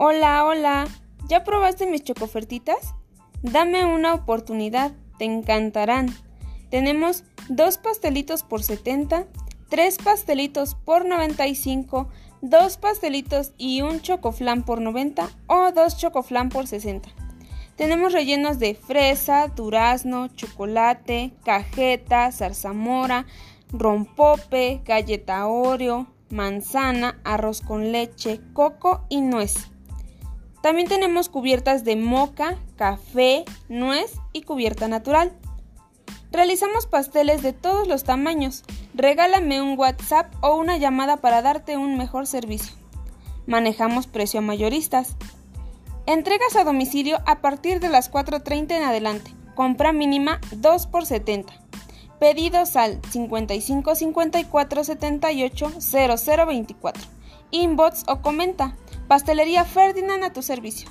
Hola, hola. ¿Ya probaste mis chocofertitas? Dame una oportunidad, te encantarán. Tenemos dos pastelitos por 70, tres pastelitos por 95, dos pastelitos y un chocoflan por 90 o dos chocoflan por 60. Tenemos rellenos de fresa, durazno, chocolate, cajeta, zarzamora, rompope, galleta oreo, manzana, arroz con leche, coco y nuez. También tenemos cubiertas de moca, café, nuez y cubierta natural. Realizamos pasteles de todos los tamaños. Regálame un WhatsApp o una llamada para darte un mejor servicio. Manejamos precio a mayoristas. Entregas a domicilio a partir de las 4.30 en adelante. Compra mínima 2 por 70. Pedidos al 55 54 78 0024. Inbox o comenta Pastelería Ferdinand a tu servicio.